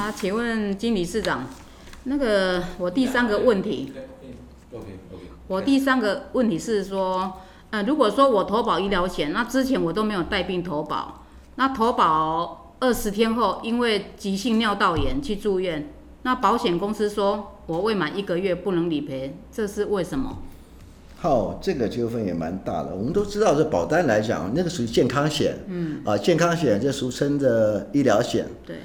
啊，请问金理事长，那个我第三个问题，OK OK，我第三个问题是说，呃，如果说我投保医疗险，那之前我都没有带病投保，那投保二十天后因为急性尿道炎去住院，那保险公司说我未满一个月不能理赔，这是为什么？好，这个纠纷也蛮大的。我们都知道，这保单来讲，那个属于健康险，嗯，啊，健康险就俗称的医疗险。对。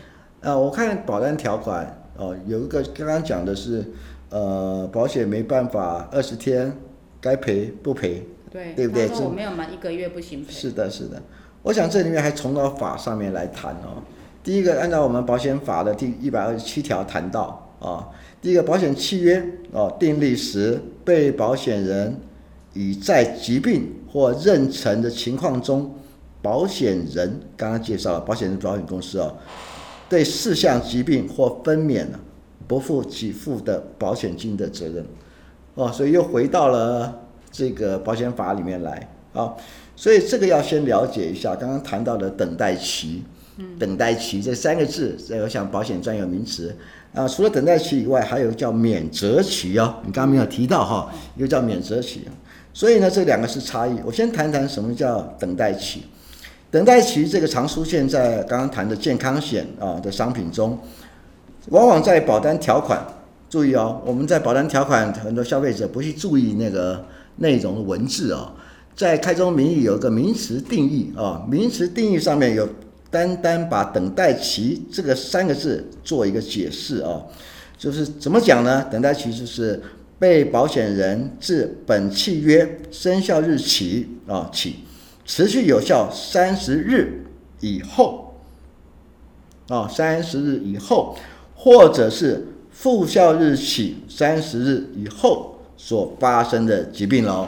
啊，我看保单条款，哦，有一个刚刚讲的是，呃，保险没办法二十天该赔不赔，对，对不对？我没有满一个月不行赔。是的，是的。我想这里面还从到法上面来谈哦。第一个，按照我们保险法的第一百二十七条谈到，啊，第一个保险契约哦订立时，被保险人已在疾病或妊娠的情况中，保险人刚刚介绍了，保险人保险公司哦。对四项疾病或分娩了，不负给付的保险金的责任，哦，所以又回到了这个保险法里面来啊，所以这个要先了解一下。刚刚谈到的等待期，等待期这三个字，这个像保险专有名词啊。除了等待期以外，还有叫免责期哦，你刚刚没有提到哈，一个叫免责期。所以呢，这两个是差异。我先谈谈什么叫等待期。等待期这个常出现在刚刚谈的健康险啊的商品中，往往在保单条款，注意哦，我们在保单条款很多消费者不去注意那个内容的文字啊，在开宗明义有一个名词定义啊，名词定义上面有单单把等待期这个三个字做一个解释啊，就是怎么讲呢？等待期就是被保险人自本契约生效日起啊起。持续有效三十日以后，啊，三十日以后，或者是复效日起三十日以后所发生的疾病喽。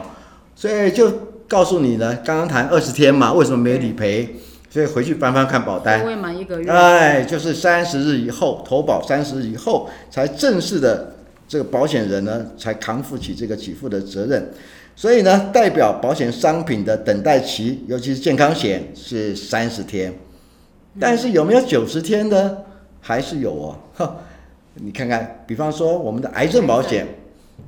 所以就告诉你呢，刚刚谈二十天嘛，为什么没理赔？所以回去翻翻看保单，未满一个月，哎，就是三十日以后投保，三十日以后才正式的这个保险人呢，才扛负起这个给付的责任。所以呢，代表保险商品的等待期，尤其是健康险是三十天，但是有没有九十天的？还是有哦。你看看，比方说我们的癌症保险，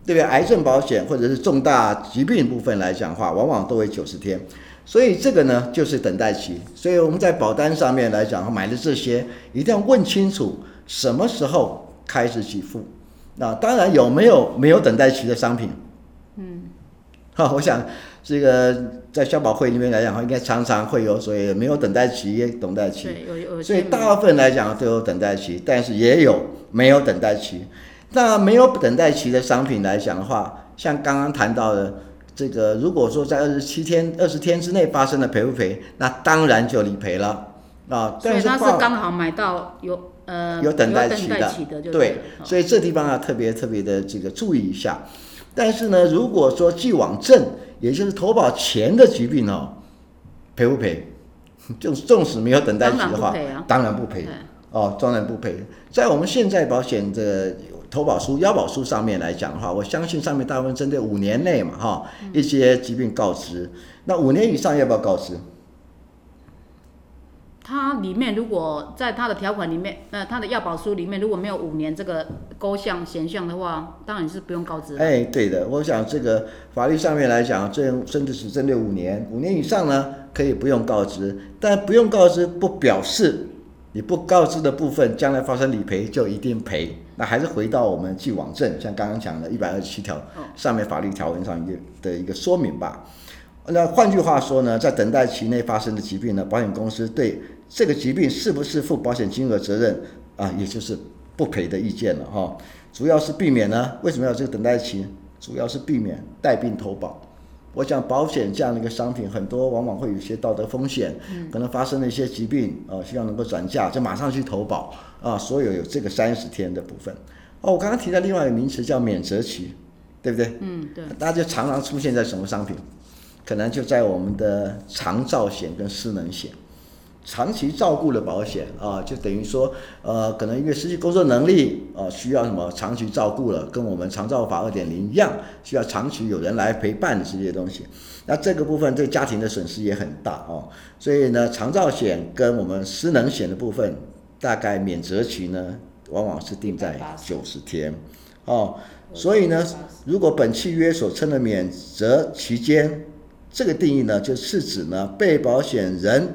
对不对？癌症保险或者是重大疾病部分来讲的话，往往都会九十天。所以这个呢，就是等待期。所以我们在保单上面来讲，买的这些一定要问清楚什么时候开始给付。那当然有没有没有等待期的商品？嗯。好，我想这个在消保会里面来讲，应该常常会有所谓没有等待期、等待期。所以大部分来讲都有等待期，但是也有没有等待期。那没有等待期的商品来讲的话，像刚刚谈到的这个，如果说在二十七天、二十天之内发生的赔不赔，那当然就理赔了啊。所以他是刚好买到有呃有等待期的，对。所以这地方要特别特别的这个注意一下。但是呢，如果说既往症，也就是投保前的疾病哦，赔不赔？就纵使没有等待期的话，当然不赔、啊、哦，当然不赔。在我们现在保险的投保书、腰保书上面来讲的话，我相信上面大部分针对五年内嘛，哈、哦，一些疾病告知。那五年以上要不要告知？它里面如果在它的条款里面，呃，它的要保书里面如果没有五年这个勾项选项的话，当然是不用告知。哎，对的，我想这个法律上面来讲，这甚至是针对五年，五年以上呢可以不用告知，但不用告知不表示你不告知的部分将来发生理赔就一定赔，那还是回到我们既往症，像刚刚讲的一百二十七条上面法律条文上一的一个说明吧。那换句话说呢，在等待期内发生的疾病呢，保险公司对这个疾病是不是负保险金额责任啊，也就是不赔的意见了哈。主要是避免呢，为什么要这个等待期？主要是避免带病投保。我想保险这样的一个商品，很多往往会有一些道德风险，可能发生了一些疾病啊，希望能够转嫁，就马上去投保啊。所有有这个三十天的部分。哦，我刚刚提到另外一个名词叫免责期，对不对？嗯，对。大家就常常出现在什么商品？可能就在我们的长照险跟失能险，长期照顾的保险啊，就等于说，呃，可能因为失去工作能力啊，需要什么长期照顾了，跟我们长照法二点零一样，需要长期有人来陪伴的这些东西。那这个部分对家庭的损失也很大哦，所以呢，长照险跟我们失能险的部分，大概免责期呢往往是定在九十天，哦，所以呢，如果本契约所称的免责期间，这个定义呢，就是指呢被保险人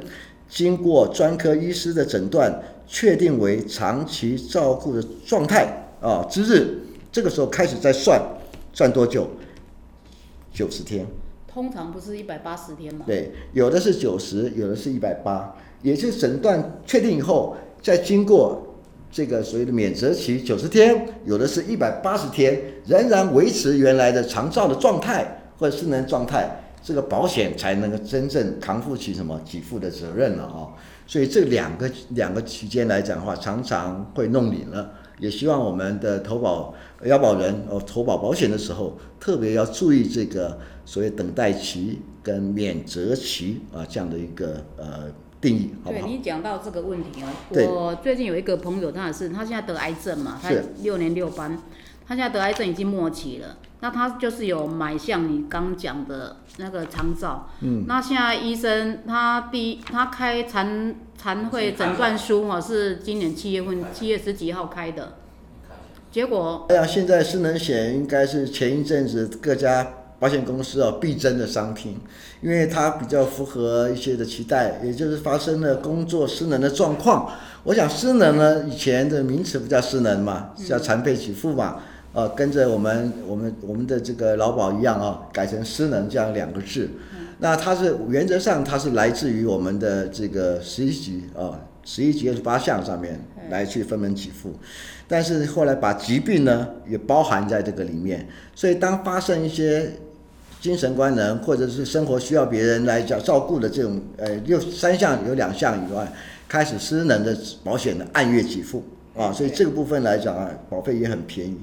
经过专科医师的诊断，确定为长期照顾的状态啊之日，这个时候开始再算，算多久？九十天。通常不是一百八十天吗？对，有的是九十，有的是一百八，也就是诊断确定以后，再经过这个所谓的免责期九十天，有的是一百八十天，仍然维持原来的长照的状态或者失能状态，这个保险才能够真正扛负起什么给付的责任了啊。所以这两个两个期间来讲的话，常常会弄拧了。也希望我们的投保要保人哦，投保保险的时候，特别要注意这个所谓等待期跟免责期啊这样的一个呃定义，好不好？对，你讲到这个问题啊，我最近有一个朋友，他也是，他现在得癌症嘛，他六年六班，他现在得癌症已经末期了，那他就是有买像你刚讲的那个长照，嗯，那现在医生他第一他开残。残会诊断书哈是今年七月份七月十几号开的，结果。哎呀，现在失能险应该是前一阵子各家保险公司哦必争的商品，因为它比较符合一些的期待，也就是发生了工作失能的状况。我想失能呢，以前的名词不叫失能嘛，叫残废给付嘛，呃，跟着我们我们我们的这个劳保一样啊，改成失能这样两个字。那它是原则上，它是来自于我们的这个十一级啊，十一级二十八项上面来去分门给付，但是后来把疾病呢也包含在这个里面，所以当发生一些精神官能或者是生活需要别人来照照顾的这种，呃，六三项有两项以外，开始失能的保险的按月给付啊，所以这个部分来讲啊，保费也很便宜。